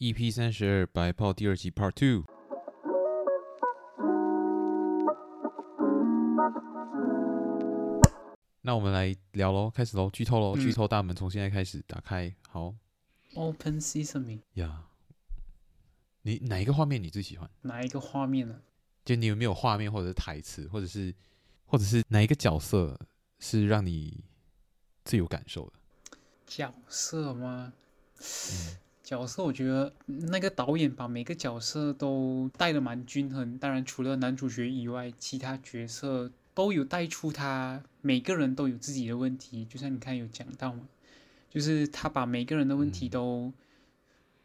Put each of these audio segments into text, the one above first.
EP 三十二白炮第二集 Part Two。那我们来聊喽，开始喽，剧透喽，剧透大门从现在开始打开。好，Open Sesame。呀，你哪一个画面你最喜欢？哪一个画面呢？就你有没有画面，或者是台词，或者是，或者是哪一个角色是让你最有感受的？角色吗？嗯角色，我觉得那个导演把每个角色都带的蛮均衡。当然，除了男主角以外，其他角色都有带出他每个人都有自己的问题。就像你看有讲到嘛，就是他把每个人的问题都，嗯、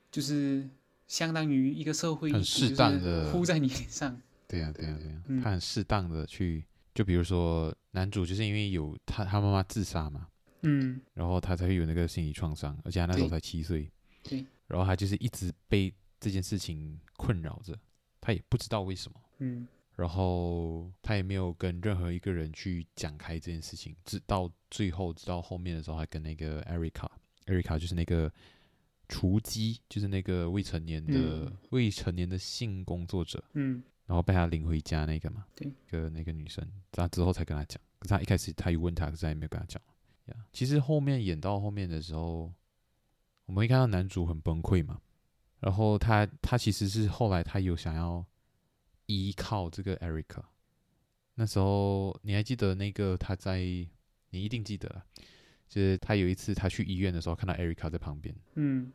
就是相当于一个社会，很适当的呼在你脸上。对呀、啊，对呀、啊，对呀、啊，他很适当的去，就比如说男主就是因为有他他妈妈自杀嘛，嗯，然后他才会有那个心理创伤，而且他那时候才七岁。对，然后他就是一直被这件事情困扰着，他也不知道为什么。嗯，然后他也没有跟任何一个人去讲开这件事情，直到最后，直到后面的时候，他跟那个艾瑞卡，艾瑞卡就是那个雏鸡，就是那个未成年的、嗯、未成年的性工作者。嗯，然后被他领回家那个嘛，对，一个那个女生，他之后才跟他讲。可是他一开始他有问他，可是他也没有跟他讲。呀，其实后面演到后面的时候。我们会看到男主很崩溃嘛，然后他他其实是后来他有想要依靠这个 Erica，那时候你还记得那个他在，你一定记得，就是他有一次他去医院的时候看到 Erica 在旁边，嗯，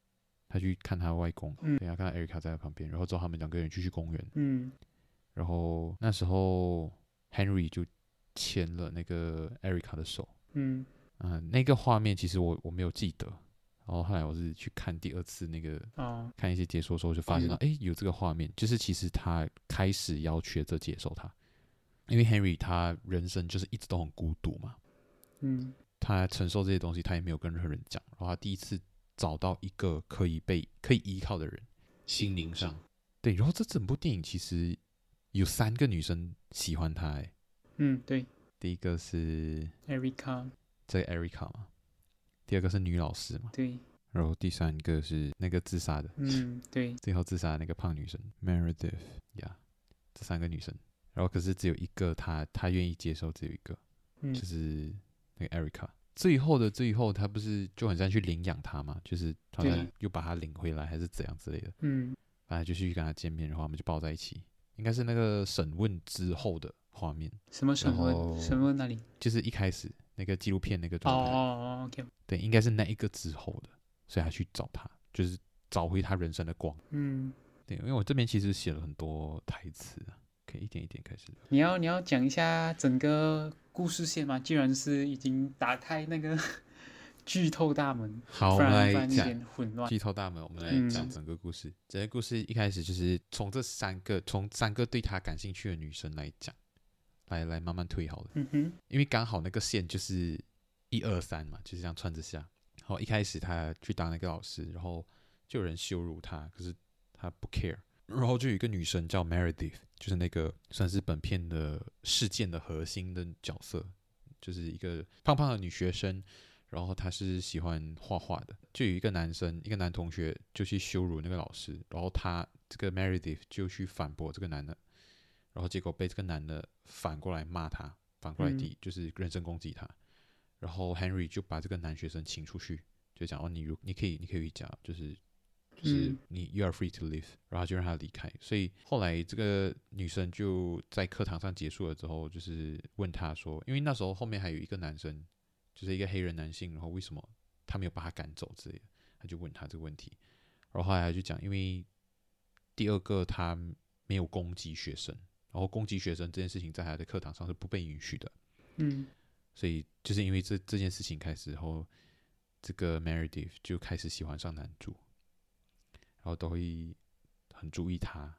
他去看他外公，嗯，然后看到 Erica 在他旁边，然后之后他们两个人就去公园，嗯，然后那时候 Henry 就牵了那个 Erica 的手，嗯，那个画面其实我我没有记得。然后后来我是去看第二次那个，哦、看一些解说的时候，就发现到，哎、嗯，有这个画面，就是其实他开始要学着接受他，因为 Henry 他人生就是一直都很孤独嘛，嗯，他承受这些东西，他也没有跟任何人讲，然后他第一次找到一个可以被可以依靠的人，心灵上，对，然后这整部电影其实有三个女生喜欢他，哎，嗯，对，第一个是 Erica，这个 Erica 嘛。第二个是女老师嘛？对。然后第三个是那个自杀的，嗯，对。最后自杀的那个胖女生 Meredith，呀，这三个女生。然后可是只有一个她，她愿意接受，只有一个，嗯、就是那个 Erica。最后的最后，她不是就很像去领养她嘛？就是好像又把她领回来，还是怎样之类的。嗯。反正就去跟她见面，然后他们就抱在一起。应该是那个审问之后的画面。什么审问？审问哪里？就是一开始。那个纪录片那个状态，哦哦 OK，对，应该是那一个之后的，所以他去找他，就是找回他人生的光。嗯，对，因为我这边其实写了很多台词啊，可以一点一点开始。你要你要讲一下整个故事线吗？既然是已经打开那个 剧透大门，好，我们来讲剧透大门，我们来讲整个故事。嗯、整个故事一开始就是从这三个，从三个对他感兴趣的女生来讲。来来，慢慢推好了。嗯哼，因为刚好那个线就是一二三嘛，就是这样串着下。然后一开始他去当那个老师，然后就有人羞辱他，可是他不 care。然后就有一个女生叫 Meredith，就是那个算是本片的事件的核心的角色，就是一个胖胖的女学生。然后她是喜欢画画的，就有一个男生，一个男同学就去羞辱那个老师，然后他这个 Meredith 就去反驳这个男的。然后结果被这个男的反过来骂他，反过来敌，就是人身攻击他。嗯、然后 Henry 就把这个男学生请出去，就讲哦，你如你可以，你可以回家，就是就是你、嗯、you are free to leave，然后就让他离开。所以后来这个女生就在课堂上结束了之后，就是问他说，因为那时候后面还有一个男生，就是一个黑人男性，然后为什么他没有把他赶走之类的，他就问他这个问题。然后后来他就讲，因为第二个他没有攻击学生。然后攻击学生这件事情在他的课堂上是不被允许的，嗯，所以就是因为这这件事情开始后，这个 Meredith 就开始喜欢上男主，然后都会很注意他。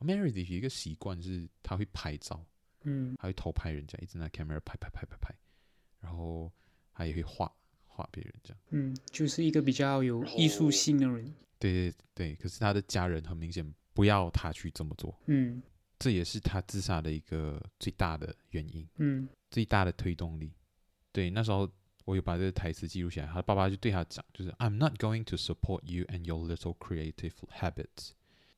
Meredith 有一个习惯是，他会拍照，嗯，他会偷拍人家，一直拿 camera 拍拍拍拍拍，然后他也会画画别人这样。嗯，就是一个比较有艺术性的人。对对对，可是他的家人很明显不要他去这么做。嗯，这也是他自杀的一个最大的原因。嗯，最大的推动力。对，那时候我有把这个台词记录下来，他爸爸就对他讲，就是 I'm not going to support you and your little creative habits。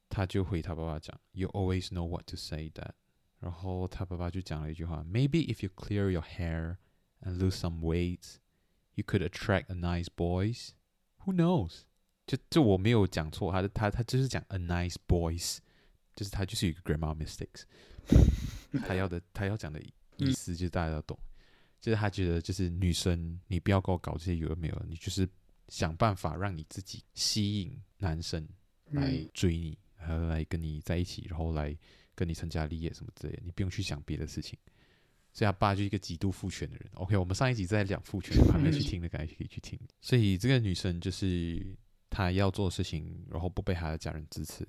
他就回他爸爸讲，You always know what to say that。然后他爸爸就讲了一句话，Maybe if you clear your hair and lose some weight, you could attract a nice boys. Who knows？就就我没有讲错，他他他就是讲 a nice boys，就是他就是有一个 grammar mistakes。他要的他要讲的意思就是大家要懂，就是他觉得就是女生你不要跟我搞这些有的没有，你就是想办法让你自己吸引男生来追你。然后来跟你在一起，然后来跟你成家立业什么之类的，你不用去想别的事情。所以他爸就一个极度父权的人。OK，我们上一集在讲父权，还没去听的，感觉可以去听。所以这个女生就是她要做的事情，然后不被她的家人支持，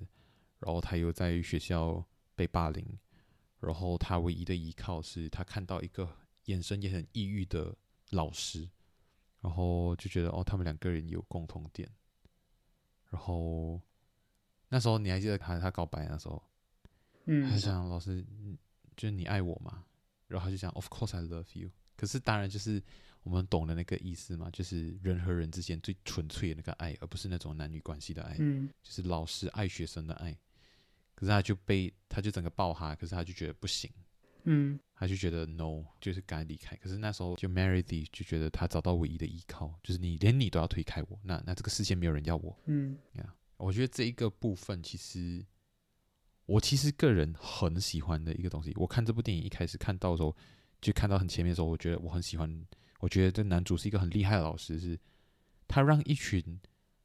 然后他又在学校被霸凌，然后他唯一的依靠是他看到一个眼神也很抑郁的老师，然后就觉得哦，他们两个人有共同点，然后。那时候你还记得他他告白那时候，嗯，他想老师，就是你爱我吗？然后他就讲，Of course I love you。可是当然就是我们懂的那个意思嘛，就是人和人之间最纯粹的那个爱，而不是那种男女关系的爱，嗯，就是老师爱学生的爱。可是他就被他就整个爆哈，可是他就觉得不行，嗯，他就觉得 no，就是该离开。可是那时候就 Meredith 就觉得他找到唯一的依靠，就是你连你都要推开我，那那这个世界没有人要我，嗯，呀。我觉得这一个部分，其实我其实个人很喜欢的一个东西。我看这部电影一开始看到的时候，就看到很前面的时候，我觉得我很喜欢。我觉得这男主是一个很厉害的老师，是他让一群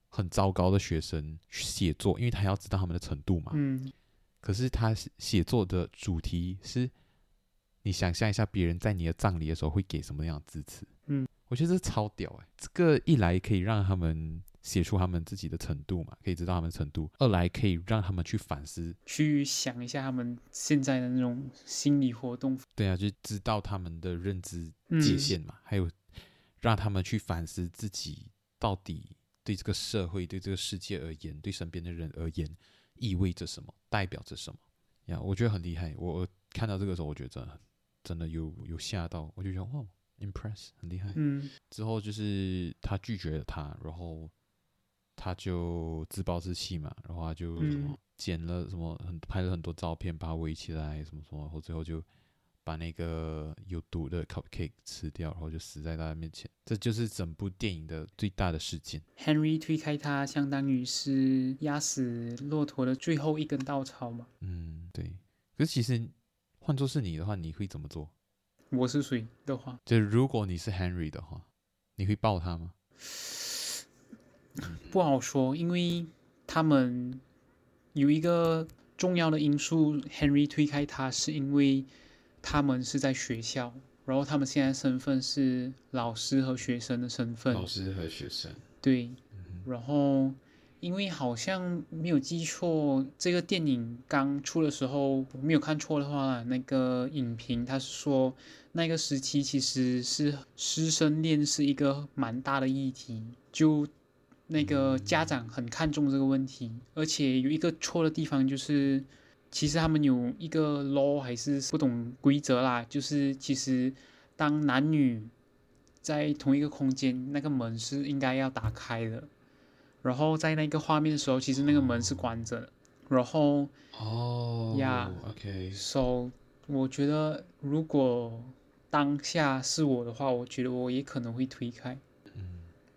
很糟糕的学生去写作，因为他要知道他们的程度嘛。嗯。可是他写作的主题是，你想象一下，别人在你的葬礼的时候会给什么样的致辞？嗯。我觉得这超屌哎！这个一来可以让他们。写出他们自己的程度嘛，可以知道他们的程度。二来可以让他们去反思，去想一下他们现在的那种心理活动。对啊，就知道他们的认知界限嘛，嗯、还有让他们去反思自己到底对这个社会、对这个世界而言、对身边的人而言意味着什么，代表着什么。呀，我觉得很厉害。我看到这个时候，我觉得真的真的有有吓到，我就觉得哇，impress 很厉害。嗯，之后就是他拒绝了他，然后。他就自暴自弃嘛，然后他就什么剪了什么很拍了很多照片，把他围起来什么什么，然后最后就把那个有毒的 cupcake 吃掉，然后就死在大家面前。这就是整部电影的最大的事件。Henry 推开他，相当于是压死骆驼的最后一根稻草嘛。嗯，对。可是其实换做是你的话，你会怎么做？我是谁的话？就如果你是 Henry 的话，你会抱他吗？不好说，因为他们有一个重要的因素，Henry 推开他是因为他们是在学校，然后他们现在身份是老师和学生的身份。老师和学生。对，然后因为好像没有记错，这个电影刚出的时候，我没有看错的话，那个影评他是说那个时期其实是师生恋是一个蛮大的议题，就。那个家长很看重这个问题，而且有一个错的地方就是，其实他们有一个 law 还是不懂规则啦，就是其实当男女在同一个空间，那个门是应该要打开的，然后在那个画面的时候，其实那个门是关着的，然后哦呀，OK，so 我觉得如果当下是我的话，我觉得我也可能会推开。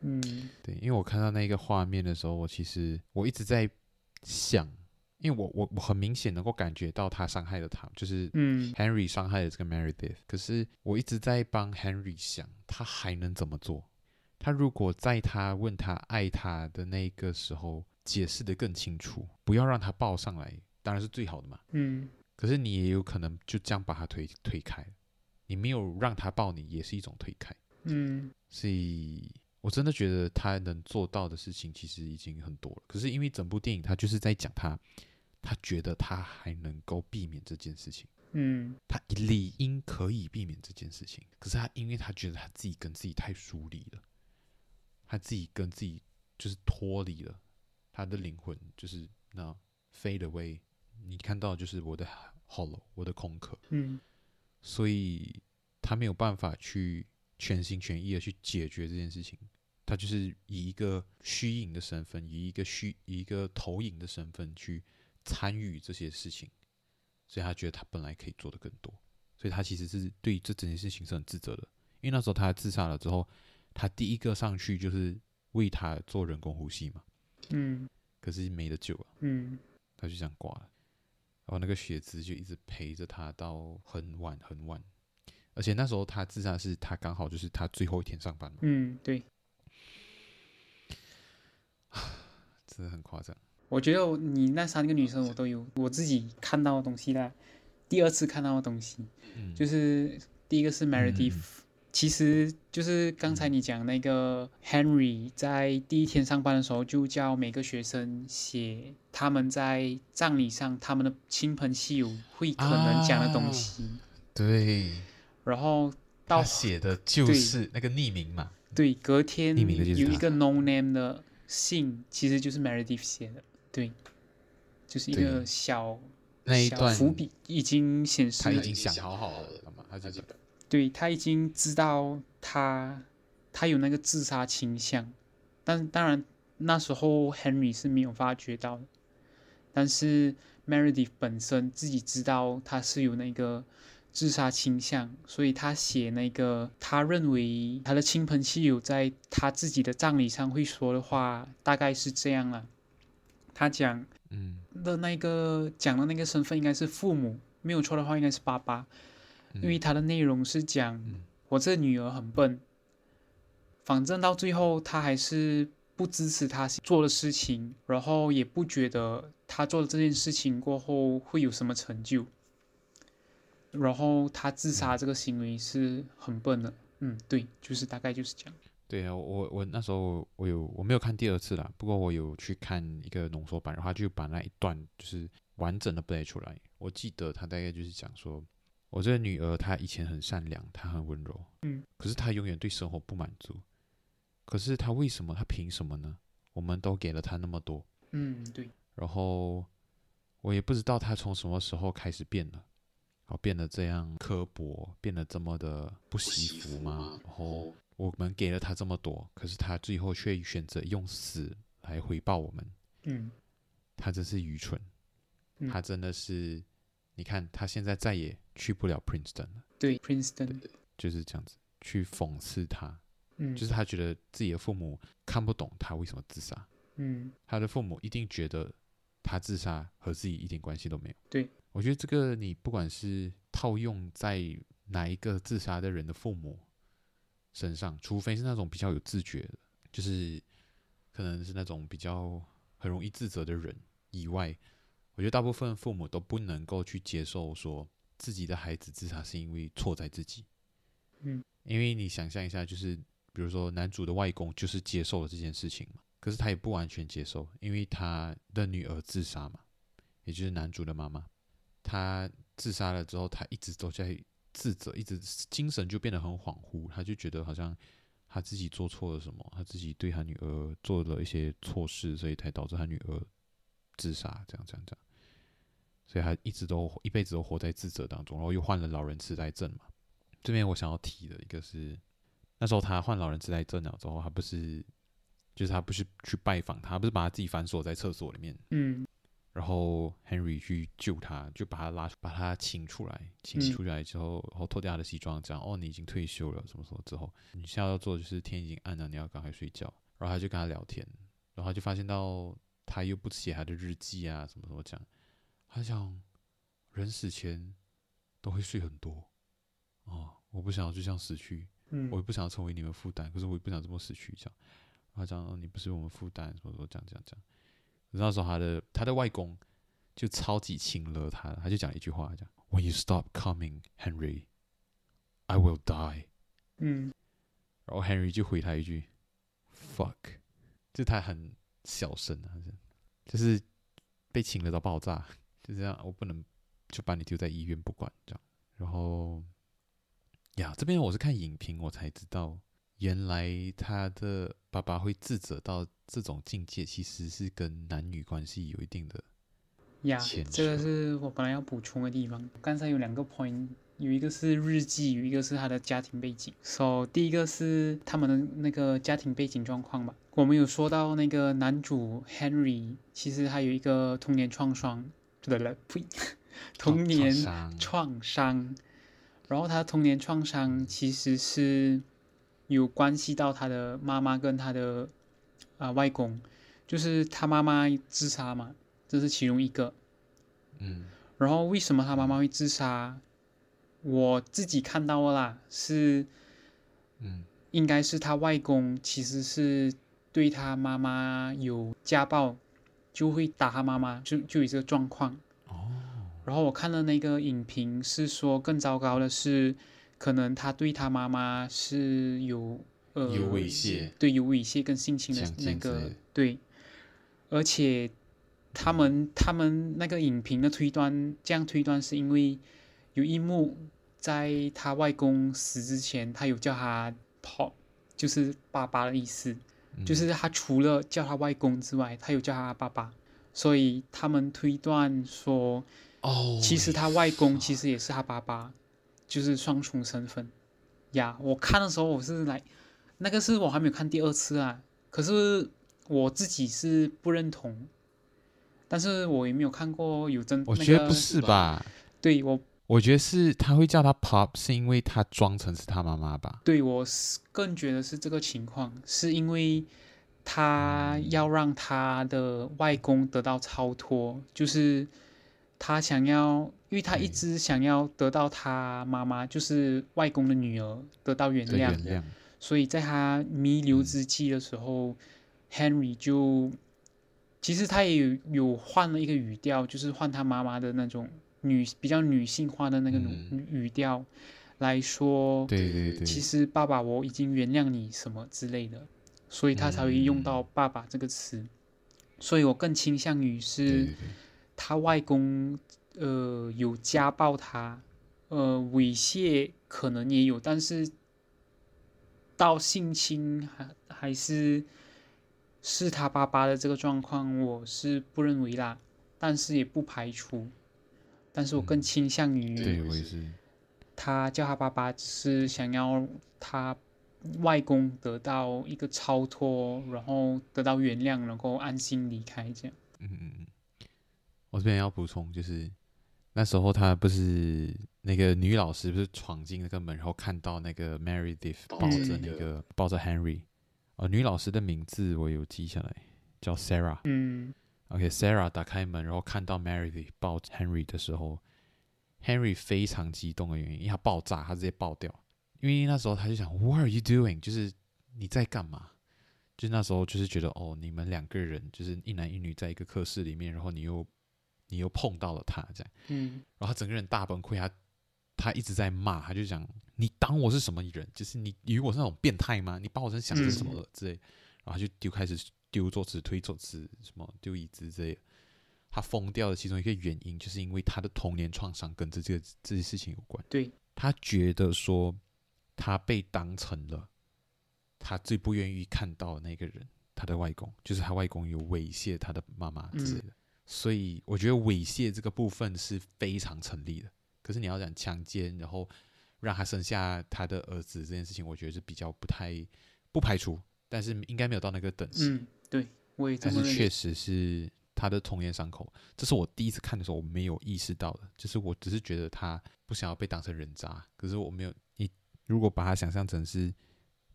嗯，对，因为我看到那个画面的时候，我其实我一直在想，因为我我我很明显能够感觉到他伤害了他，就是嗯，Henry 伤害了这个 Meredith，可是我一直在帮 Henry 想，他还能怎么做？他如果在他问他爱他的那个时候解释的更清楚，不要让他抱上来，当然是最好的嘛。嗯，可是你也有可能就这样把他推推开，你没有让他抱你，也是一种推开。嗯，所以。我真的觉得他能做到的事情其实已经很多了。可是因为整部电影他就是在讲他，他觉得他还能够避免这件事情。嗯，他理应可以避免这件事情。可是他因为他觉得他自己跟自己太疏离了，他自己跟自己就是脱离了，他的灵魂就是那 fade away。你看到就是我的 hollow，我的空壳。嗯，所以他没有办法去全心全意的去解决这件事情。他就是以一个虚影的身份，以一个虚以一个投影的身份去参与这些事情，所以他觉得他本来可以做的更多，所以他其实是对这整件事情是很自责的。因为那时候他自杀了之后，他第一个上去就是为他做人工呼吸嘛，嗯，可是没得救啊，嗯，他就这样挂了，然后那个血渍就一直陪着他到很晚很晚，而且那时候他自杀是他刚好就是他最后一天上班嘛，嗯，对。真的很夸张。我觉得你那三个女生，我都有我自己看到的东西啦。第二次看到的东西，嗯、就是第一个是 Meredith，、嗯、其实就是刚才你讲那个 Henry 在第一天上班的时候，就叫每个学生写他们在葬礼上他们的亲朋戚友会可能讲的东西。啊、对。然后到他写的就是那个匿名嘛。对，隔天有一个 no name 的。信其实就是 Meredith 写的，对，就是一个小那一段伏笔，已经显示他已经想好好了嘛，他就对，他已经知道他他有那个自杀倾向，但当然那时候 Henry 是没有发觉到的，但是 Meredith 本身自己知道他是有那个。自杀倾向，所以他写那个，他认为他的亲朋戚友在他自己的葬礼上会说的话，大概是这样了。他讲，嗯，的那个讲的那个身份应该是父母，没有错的话应该是爸爸，因为他的内容是讲我这女儿很笨，反正到最后他还是不支持他做的事情，然后也不觉得他做了这件事情过后会有什么成就。然后他自杀这个行为是很笨的，嗯，对，就是大概就是这样。对啊，我我那时候我有我没有看第二次啦，不过我有去看一个浓缩版，然后他就把那一段就是完整的 play 出来。我记得他大概就是讲说，我这个女儿她以前很善良，她很温柔，嗯，可是她永远对生活不满足。可是她为什么？她凭什么呢？我们都给了她那么多，嗯，对。然后我也不知道她从什么时候开始变了。好，变得这样刻薄，变得这么的不惜福吗？然后我们给了他这么多，可是他最后却选择用死来回报我们。嗯，他真是愚蠢。嗯、他真的是，你看他现在再也去不了 Princeton 了。对，Princeton 就是这样子去讽刺他。嗯，就是他觉得自己的父母看不懂他为什么自杀。嗯，他的父母一定觉得他自杀和自己一点关系都没有。对。我觉得这个你不管是套用在哪一个自杀的人的父母身上，除非是那种比较有自觉的，就是可能是那种比较很容易自责的人以外，我觉得大部分父母都不能够去接受说自己的孩子自杀是因为错在自己。嗯，因为你想象一下，就是比如说男主的外公就是接受了这件事情嘛，可是他也不完全接受，因为他的女儿自杀嘛，也就是男主的妈妈。他自杀了之后，他一直都在自责，一直精神就变得很恍惚。他就觉得好像他自己做错了什么，他自己对他女儿做了一些错事，所以才导致他女儿自杀，这样这样这样。所以他一直都一辈子都活在自责当中，然后又患了老人痴呆症嘛。这边我想要提的一个是，那时候他患老人痴呆症了之后，他不是就是他不是去拜访他，不是把他自己反锁在厕所里面，嗯。然后 Henry 去救他，就把他拉，把他请出来，请出来之后，然后脱掉他的西装，讲：“哦，你已经退休了，什么什么之后，你现在要做的就是天已经暗了，你要赶快睡觉。”然后他就跟他聊天，然后他就发现到他又不写他的日记啊，什么什么讲，他想人死前都会睡很多，哦，我不想要就这样死去，嗯，我也不想要成为你们负担，可是我也不想这么死去，这样，然后他讲：“哦，你不是我们负担，什么什么讲讲讲。”那时候他的他的外公就超级亲了他，他就讲一句话，讲 When you stop coming, Henry, I will die。嗯，然后 Henry 就回他一句 fuck，就他很小声啊，就是被亲了到爆炸，就这样，我不能就把你丢在医院不管这样。然后呀，这边我是看影评我才知道，原来他的爸爸会自责到这种境界，其实是跟男女关系有一定的呀。这个是我本来要补充的地方。刚才有两个 point。有一个是日记，有一个是他的家庭背景。So，第一个是他们的那个家庭背景状况吧。我们有说到那个男主 Henry，其实他有一个童年创伤，对了，呸，童年创伤。然后他童年创伤其实是有关系到他的妈妈跟他的啊、呃、外公，就是他妈妈自杀嘛，这是其中一个。嗯。然后为什么他妈妈会自杀？我自己看到了啦，是，嗯，应该是他外公其实是对他妈妈有家暴，就会打他妈妈，就就有这个状况。哦。然后我看了那个影评，是说更糟糕的是，可能他对他妈妈是有呃有猥亵，对，有猥亵跟性侵的那个对，而且他们、嗯、他们那个影评的推断，这样推断是因为有一幕。在他外公死之前，他有叫他跑，就是爸爸的意思，嗯、就是他除了叫他外公之外，他有叫他爸爸，所以他们推断说，哦，其实他外公其实也是他爸爸，就是双重身份。呀，我看的时候我是来，那个是我还没有看第二次啊，可是我自己是不认同，但是我也没有看过有真，我觉得不是吧？对我。我觉得是他会叫他 Pop，是因为他装成是他妈妈吧？对，我是更觉得是这个情况，是因为他要让他的外公得到超脱，就是他想要，因为他一直想要得到他妈妈，就是外公的女儿得到原谅，原谅，所以在他弥留之际的时候，嗯，Henry 就其实他也有有换了一个语调，就是换他妈妈的那种。女比较女性化的那个语语调来说，对对对，其实爸爸我已经原谅你什么之类的，所以他才会用到爸爸这个词，所以我更倾向于是他外公呃有家暴他，呃猥亵可能也有，但是到性侵还还是是他爸爸的这个状况，我是不认为啦，但是也不排除。但是我更倾向于，对我也是。他叫他爸爸，只是想要他外公得到一个超脱，然后得到原谅，然后安心离开这样。嗯嗯嗯。我这边要补充，就是那时候他不是那个女老师，不是闯进那个门，然后看到那个 Meredith 抱着那个、嗯、抱着 Henry，呃，女老师的名字我有记下来，叫 Sarah。嗯。OK，Sarah、okay, 打开门，然后看到 Meredith 抱 Henry 的时候，Henry 非常激动的原因，因为他爆炸，他直接爆掉。因为那时候他就想，What are you doing？就是你在干嘛？就那时候就是觉得，哦，你们两个人就是一男一女在一个课室里面，然后你又你又碰到了他，这样，嗯，然后他整个人大崩溃，他他一直在骂，他就讲，你当我是什么人？就是你以为我是那种变态吗？你把我真想成什么了、嗯、之类，然后他就丢开始。丢桌子、推桌子，什么丢椅子之类的。他疯掉的其中一个原因，就是因为他的童年创伤跟这这个这些事情有关。对，他觉得说，他被当成了他最不愿意看到的那个人，他的外公，就是他外公有猥亵他的妈妈之类的。嗯、所以我觉得猥亵这个部分是非常成立的。可是你要讲强奸，然后让他生下他的儿子这件事情，我觉得是比较不太不排除，但是应该没有到那个等级。嗯对，我也但是确实是他的童年伤口，这是我第一次看的时候我没有意识到的，就是我只是觉得他不想要被当成人渣，可是我没有你如果把他想象成是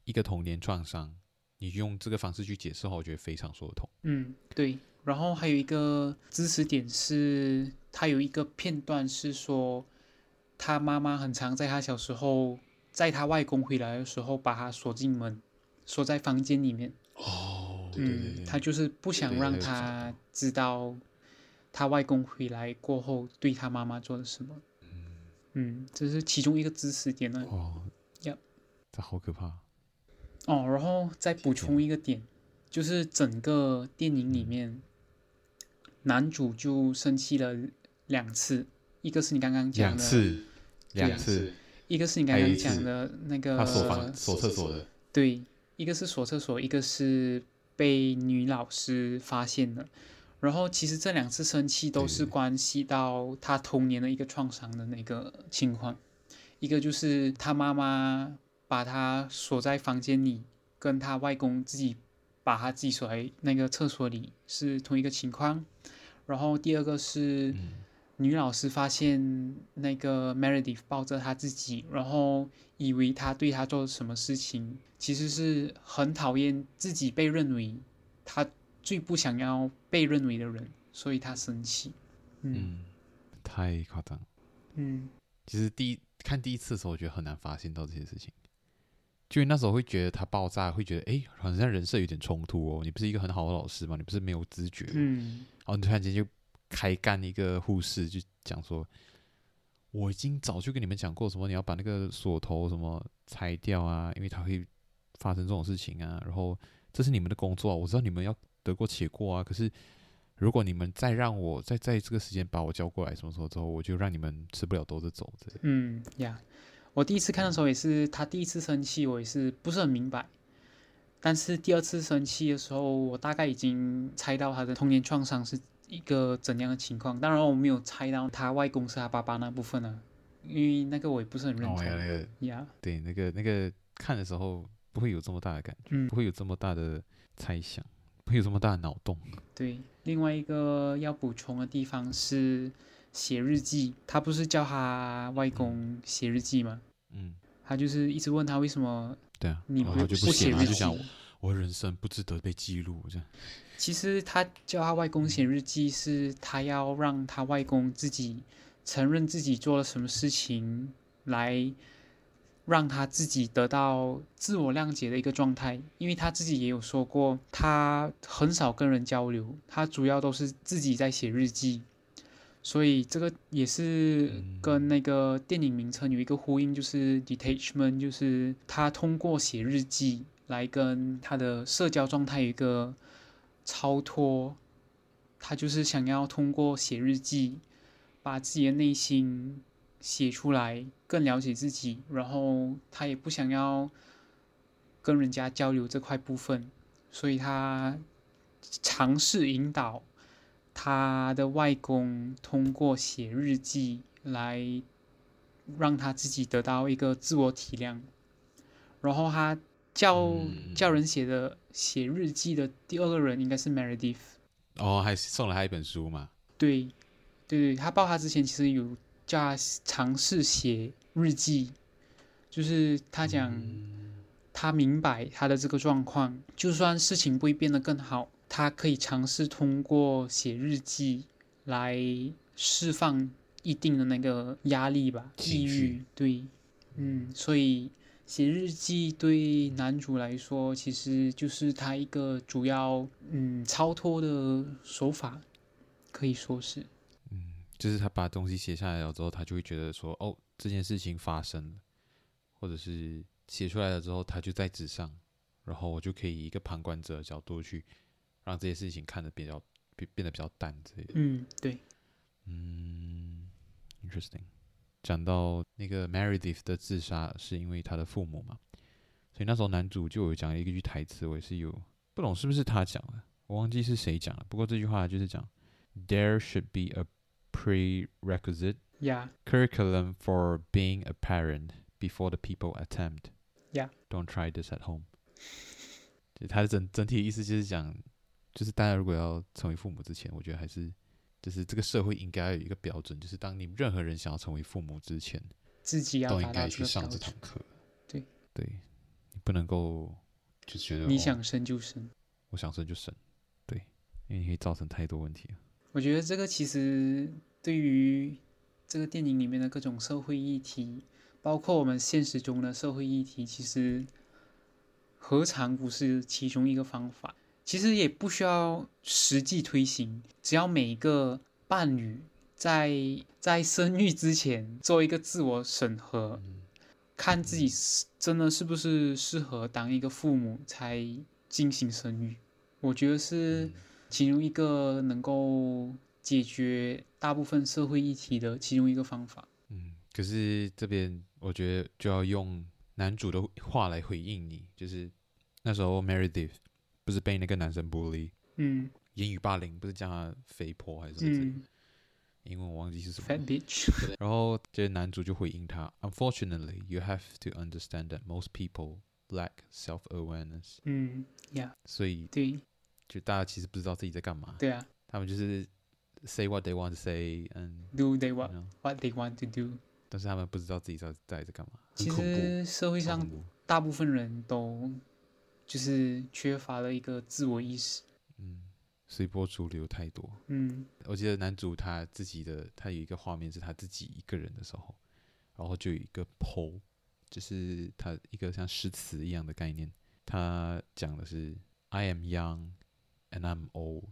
一个童年创伤，你用这个方式去解释的话，我觉得非常说得通。嗯，对。然后还有一个知识点是，他有一个片段是说，他妈妈很常在他小时候，在他外公回来的时候，把他锁进门，锁在房间里面。哦，对对对对，嗯，他就是不想让他知道他外公回来过后对他妈妈做了什么。嗯，嗯，这是其中一个知识点呢。哦，呀，这好可怕。哦，然后再补充一个点，就是整个电影里面，男主就生气了两次，一个是你刚刚讲的两次，两次，一个是你刚刚讲的那个他锁房锁厕所的，对，一个是锁厕所，一个是被女老师发现了。然后其实这两次生气都是关系到他童年的一个创伤的那个情况，一个就是他妈妈把他锁在房间里，跟他外公自己把他自己锁在那个厕所里是同一个情况。然后第二个是女老师发现那个 Meredith 抱着他自己，然后以为他对他做了什么事情，其实是很讨厌自己被认为他。最不想要被认为的人，所以他生气。嗯，嗯，太夸张。嗯，其实第一看第一次的时候，我觉得很难发现到这些事情，就那时候会觉得他爆炸，会觉得哎，好像人设有点冲突哦。你不是一个很好的老师吗？你不是没有知觉？嗯，然后你突然间就开干一个护士，就讲说，我已经早就跟你们讲过，什么你要把那个锁头什么拆掉啊，因为它会发生这种事情啊。然后这是你们的工作，我知道你们要。得过且过啊！可是如果你们再让我再在这个时间把我叫过来，什么时候之后，我就让你们吃不了兜着走。嗯呀，我第一次看的时候也是，他第一次生气，我也是不是很明白。但是第二次生气的时候，我大概已经猜到他的童年创伤是一个怎样的情况。当然，我没有猜到他外公是他爸爸那部分啊，因为那个我也不是很认同。呀、哦，那个、对，那个那个看的时候不会有这么大的感觉，嗯、不会有这么大的猜想。不会有这么大的脑洞？对，另外一个要补充的地方是写日记。他不是叫他外公写日记吗？嗯，他就是一直问他为什么？对啊，你不不写日记？就想我，我人生不值得被记录这样。其实他叫他外公写日记，是他要让他外公自己承认自己做了什么事情来。让他自己得到自我谅解的一个状态，因为他自己也有说过，他很少跟人交流，他主要都是自己在写日记，所以这个也是跟那个电影名称有一个呼应，就是 detachment，就是他通过写日记来跟他的社交状态有一个超脱，他就是想要通过写日记把自己的内心。写出来更了解自己，然后他也不想要跟人家交流这块部分，所以他尝试引导他的外公通过写日记来让他自己得到一个自我体谅。然后他叫叫人写的写日记的第二个人应该是 Meredith。哦，还送了他一本书嘛？对，对对，他抱他之前其实有。叫他尝试写日记，就是他讲，他明白他的这个状况，就算事情不会变得更好，他可以尝试通过写日记来释放一定的那个压力吧，抑郁。对，嗯，所以写日记对男主来说，其实就是他一个主要嗯超脱的手法，可以说是。嗯就是他把东西写下来了之后，他就会觉得说：“哦，这件事情发生了，或者是写出来了之后，他就在纸上，然后我就可以以一个旁观者的角度去让这些事情看得比较变变得比较淡之类的。”嗯，对，嗯，interesting。讲到那个 Meredith 的自杀是因为他的父母嘛，所以那时候男主就有讲了一句台词，我也是有不懂是不是他讲的，我忘记是谁讲了。不过这句话就是讲：“There should be a prerequisite yeah curriculum for being a parent before the people attempt yeah don't try this at home 就他的整整体的意思就是讲，就是大家如果要成为父母之前，我觉得还是就是这个社会应该要有一个标准，就是当你任何人想要成为父母之前，自己要都应该去上这堂课。对对，你不能够就觉得你想生就生，我想生就生，对，因为你可以造成太多问题了。我觉得这个其实对于这个电影里面的各种社会议题，包括我们现实中的社会议题，其实何尝不是其中一个方法？其实也不需要实际推行，只要每一个伴侣在在生育之前做一个自我审核，看自己是真的是不是适合当一个父母才进行生育。我觉得是其中一个能够解决大部分社会议题的其中一个方法。嗯，可是这边我觉得就要用男主的话来回应你，就是那时候 Meredith 不是被那个男生 bully，嗯，言语霸凌，不是叫他肥婆还是什么？嗯，英文我忘记是什么。Fat bitch。然后这男主就回应他：Unfortunately, you have to understand that most people lack self-awareness。嗯，Yeah。所以对。就大家其实不知道自己在干嘛，对啊，他们就是 say what they want to say and do they want what they want to do，但是他们不知道自己在在在干嘛。其实社会上大部分人都 就是缺乏了一个自我意识，嗯，随波逐流太多，嗯，我记得男主他自己的他有一个画面是他自己一个人的时候，然后就有一个 po，就是他一个像诗词一样的概念，他讲的是 I am young。And I'm old.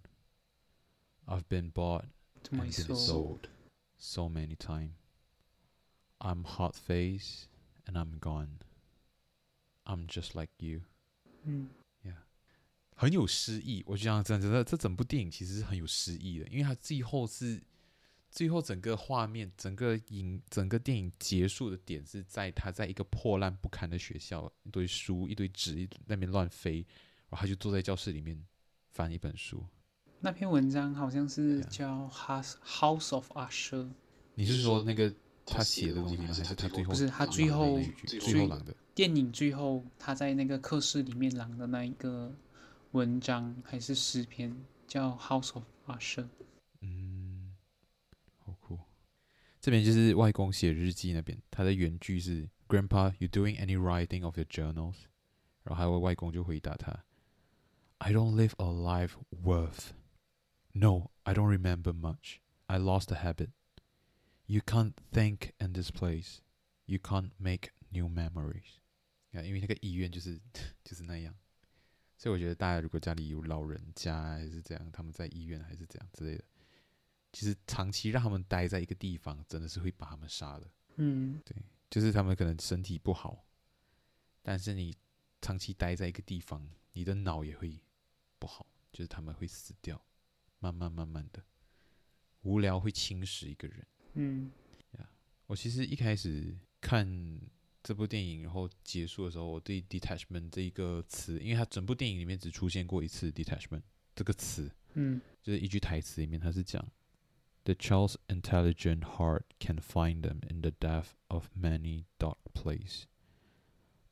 I've been bought to and been sold so many times. I'm hot face and I'm gone. I'm just like you. 嗯，Yeah，很有诗意。我就想，真的，这整部电影其实是很有诗意的，因为它最后是最后整个画面，整个影，整个电影结束的点是在他在一个破烂不堪的学校，一堆书、一堆纸那边乱飞，然后他就坐在教室里面。翻一本书，那篇文章好像是叫《House House of Usher》。你是说那个他写的东西吗？还是他最后？不是他最后最后朗的电影最后他在那个课室里面朗的那一个文章，还是诗篇？叫《House of Usher》。嗯，好酷。这边就是外公写日记那边，他的原句是 “Grandpa, you doing any writing of your journals？” 然后还有外公就回答他。I don't live a life worth. No, I don't remember much. I lost the habit. You can't think in this place. You can't make new memories. 啊，因为那个医院就是 就是那样，所以我觉得大家如果家里有老人家还是这样，他们在医院还是这样之类的，其实长期让他们待在一个地方，真的是会把他们杀的。嗯，对，就是他们可能身体不好，但是你长期待在一个地方，你的脑也会。不好，就是他们会死掉，慢慢慢慢的，无聊会侵蚀一个人。嗯，呀，我其实一开始看这部电影，然后结束的时候，我对 detachment 这一个词，因为它整部电影里面只出现过一次 detachment 这个词，嗯，就是一句台词里面，它是讲 The child's intelligent heart can find them in the depth of many dark place,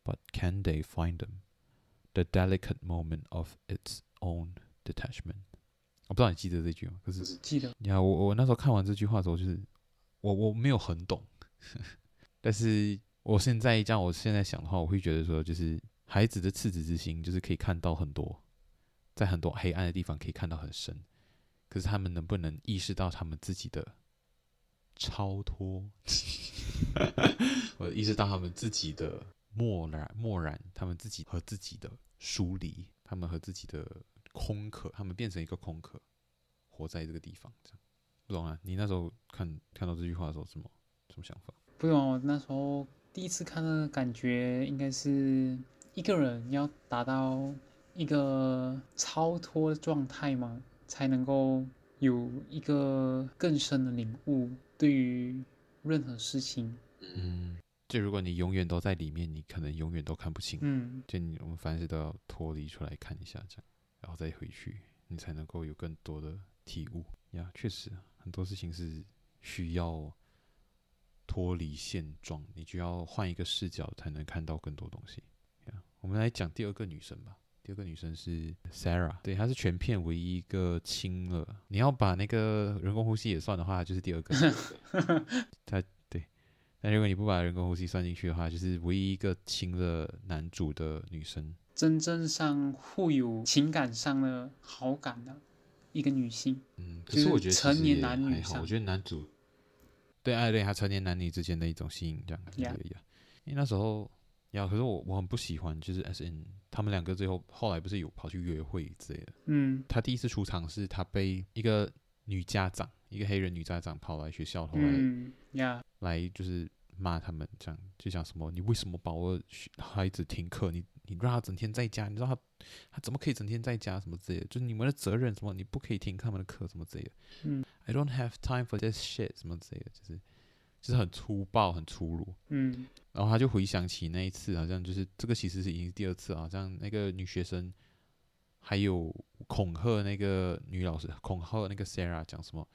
but can they find them the delicate moment of its own detachment，我不知道你记得这句吗？可是记得。呀，我我那时候看完这句话的时候，就是我我没有很懂，但是我现在这样，我现在想的话，我会觉得说，就是孩子的赤子之心，就是可以看到很多，在很多黑暗的地方可以看到很深，可是他们能不能意识到他们自己的超脱，我意识到他们自己的漠然漠然，他们自己和自己的疏离。他们和自己的空壳，他们变成一个空壳，活在这个地方，这样不懂啊？你那时候看看到这句话的时候，什么什么想法？不懂，我那时候第一次看的感觉，应该是一个人要达到一个超脱的状态嘛，才能够有一个更深的领悟，对于任何事情。嗯。就如果你永远都在里面，你可能永远都看不清。嗯，就你我们凡事都要脱离出来看一下，这样，然后再回去，你才能够有更多的体悟。呀，确实很多事情是需要脱离现状，你就要换一个视角才能看到更多东西。呀，我们来讲第二个女生吧。第二个女生是 Sarah，对，她是全片唯一一个亲了。你要把那个人工呼吸也算的话，就是第二个。她对。但如果你不把人工呼吸算进去的话，就是唯一一个亲了男主的女生，真正上互有情感上的好感的一个女性。嗯，可是我觉得成年男女上，我觉得男主对爱恋还成年男女之间的一种吸引，这样子而已。因为那时候呀，可是我我很不喜欢，就是 S N 他们两个最后后来不是有跑去约会之类的。嗯，他第一次出场是他被一个女家长，一个黑人女家长跑来学校后来，嗯呀，来就是。骂他们，这样就讲什么你为什么把我孩子停课？你你让他整天在家，你知道他他怎么可以整天在家？什么之类的，就是你们的责任什么？你不可以听他们的课什么之类的。嗯，I don't have time for this shit 什么之类的，就是就是很粗暴，很粗鲁。嗯，然后他就回想起那一次，好像就是这个其实是已经第二次，好像那个女学生还有恐吓那个女老师，恐吓那个 Sarah 讲什么？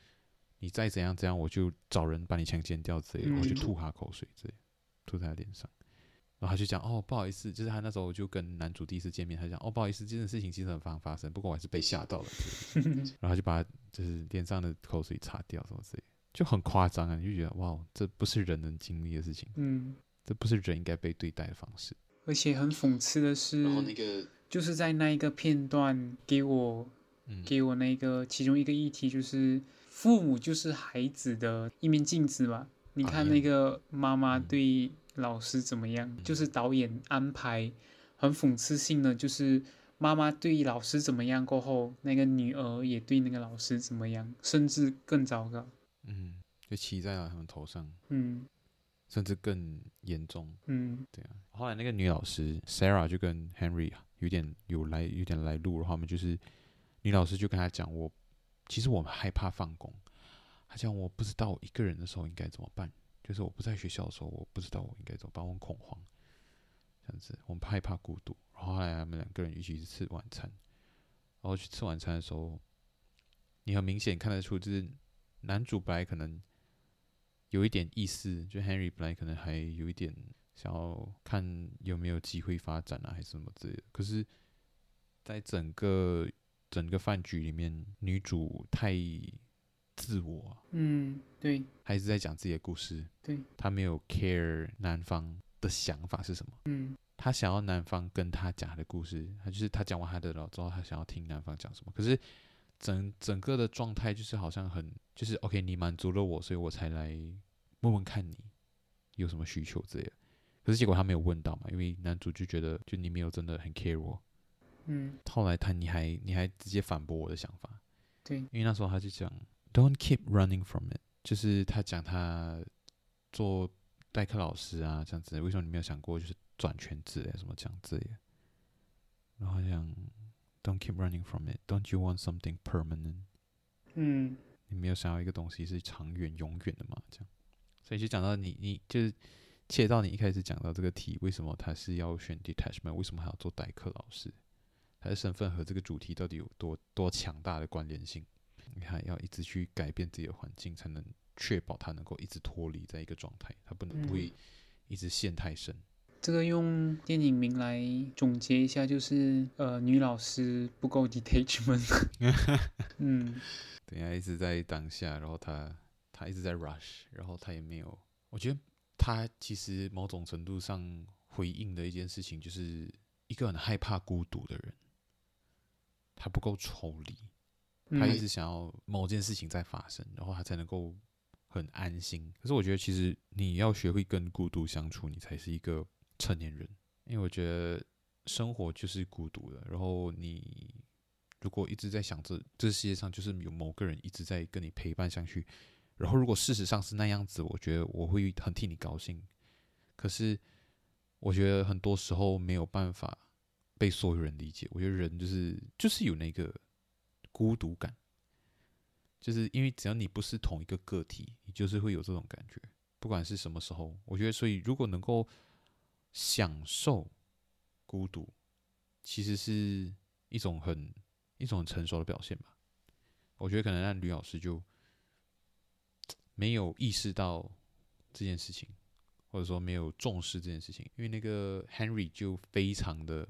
你再怎样怎样，我就找人把你强奸掉之类的，我就吐他口水之类，吐在他脸上。然后他就讲哦，不好意思，就是他那时候就跟男主第一次见面，他就讲哦，不好意思，这件事情其实很常发生，不过我还是被吓到了。然后他就把就是脸上的口水擦掉，什么之类，就很夸张啊！你就觉得哇，这不是人能经历的事情，嗯，这不是人应该被对待的方式。而且很讽刺的是，然后那个就是在那一个片段给我，嗯、给我那个其中一个议题就是。父母就是孩子的一面镜子嘛。你看那个妈妈对老师怎么样？啊、就是导演安排很讽刺性的，就是妈妈对老师怎么样过后，那个女儿也对那个老师怎么样，甚至更糟糕。嗯，就骑在了他们头上。嗯，甚至更严重。嗯，对啊。后来那个女老师 Sarah 就跟 Henry 有点有来有点来路，然后他们就是女老师就跟他讲我。其实我们害怕放工，他讲我不知道我一个人的时候应该怎么办，就是我不在学校的时候，我不知道我应该怎么办，我很恐慌，这样子，我们害怕孤独。然后后来他们两个人一起去吃晚餐，然后去吃晚餐的时候，你很明显看得出，就是男主本来可能有一点意思，就 Henry 本来可能还有一点想要看有没有机会发展啊，还是什么之类的。可是，在整个整个饭局里面，女主太自我。嗯，对，她一直在讲自己的故事。对，他没有 care 男方的想法是什么。嗯，他想要男方跟他讲他的故事，他就是他讲完他的了之后，他想要听男方讲什么。可是整整个的状态就是好像很就是 OK，你满足了我，所以我才来问问看你有什么需求之类的。可是结果他没有问到嘛，因为男主就觉得就你没有真的很 care 我。嗯，后来他你还你还直接反驳我的想法，对，因为那时候他就讲，Don't keep running from it，就是他讲他做代课老师啊这样子，为什么你没有想过就是转全职哎什么这样子？然后讲，Don't keep running from it，Don't you want something permanent？嗯，你没有想要一个东西是长远永远的嘛？这样，所以就讲到你你就是切到你一开始讲到这个题，为什么他是要选 detachment？为什么还要做代课老师？他的身份和这个主题到底有多多强大的关联性？你看，要一直去改变自己的环境，才能确保他能够一直脱离在一个状态，他不能不会一直陷太深。嗯，这个用电影名来总结一下，就是呃，女老师不够 detachment。嗯，等下一直在当下，然后他他一直在 rush，然后他也没有。我觉得他其实某种程度上回应的一件事情，就是一个很害怕孤独的人。他不够抽离，他一直想要某件事情在发生，然后他才能够很安心。可是我觉得，其实你要学会跟孤独相处，你才是一个成年人。因为我觉得生活就是孤独的。然后你如果一直在想着这世界上就是有某个人一直在跟你陪伴下去，然后如果事实上是那样子，我觉得我会很替你高兴。可是我觉得很多时候没有办法。被所有人理解，我觉得人就是就是有那个孤独感，就是因为只要你不是同一个个体，你就是会有这种感觉。不管是什么时候，我觉得，所以如果能够享受孤独，其实是一种很一种很成熟的表现吧。我觉得可能让吕老师就没有意识到这件事情，或者说没有重视这件事情，因为那个 Henry 就非常的。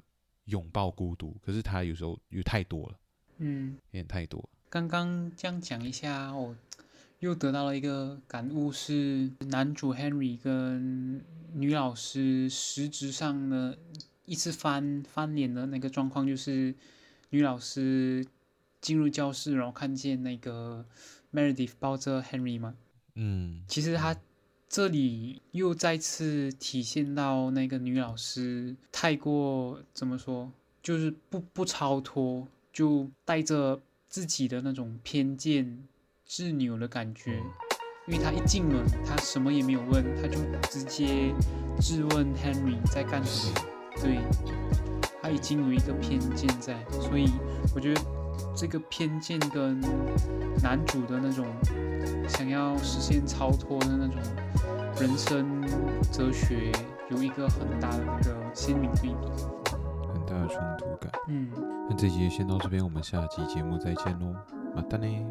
拥抱孤独，可是他有时候又太多了，嗯，有点太多。刚刚这样讲一下，我又得到了一个感悟，是男主 Henry 跟女老师实质上的一次翻翻脸的那个状况，就是女老师进入教室，然后看见那个 Meredith 抱着 Henry 嘛，嗯，其实他。这里又再次体现到那个女老师太过怎么说，就是不不超脱，就带着自己的那种偏见、执拗的感觉。因为他一进门，他什么也没有问，他就直接质问 Henry 在干什么。对，他已经有一个偏见在，所以我觉得这个偏见跟男主的那种想要实现超脱的那种人生哲学有一个很大的那个鲜明对比，很大的冲突感。嗯，那这集先到这边，我们下集节目再见喽，またね。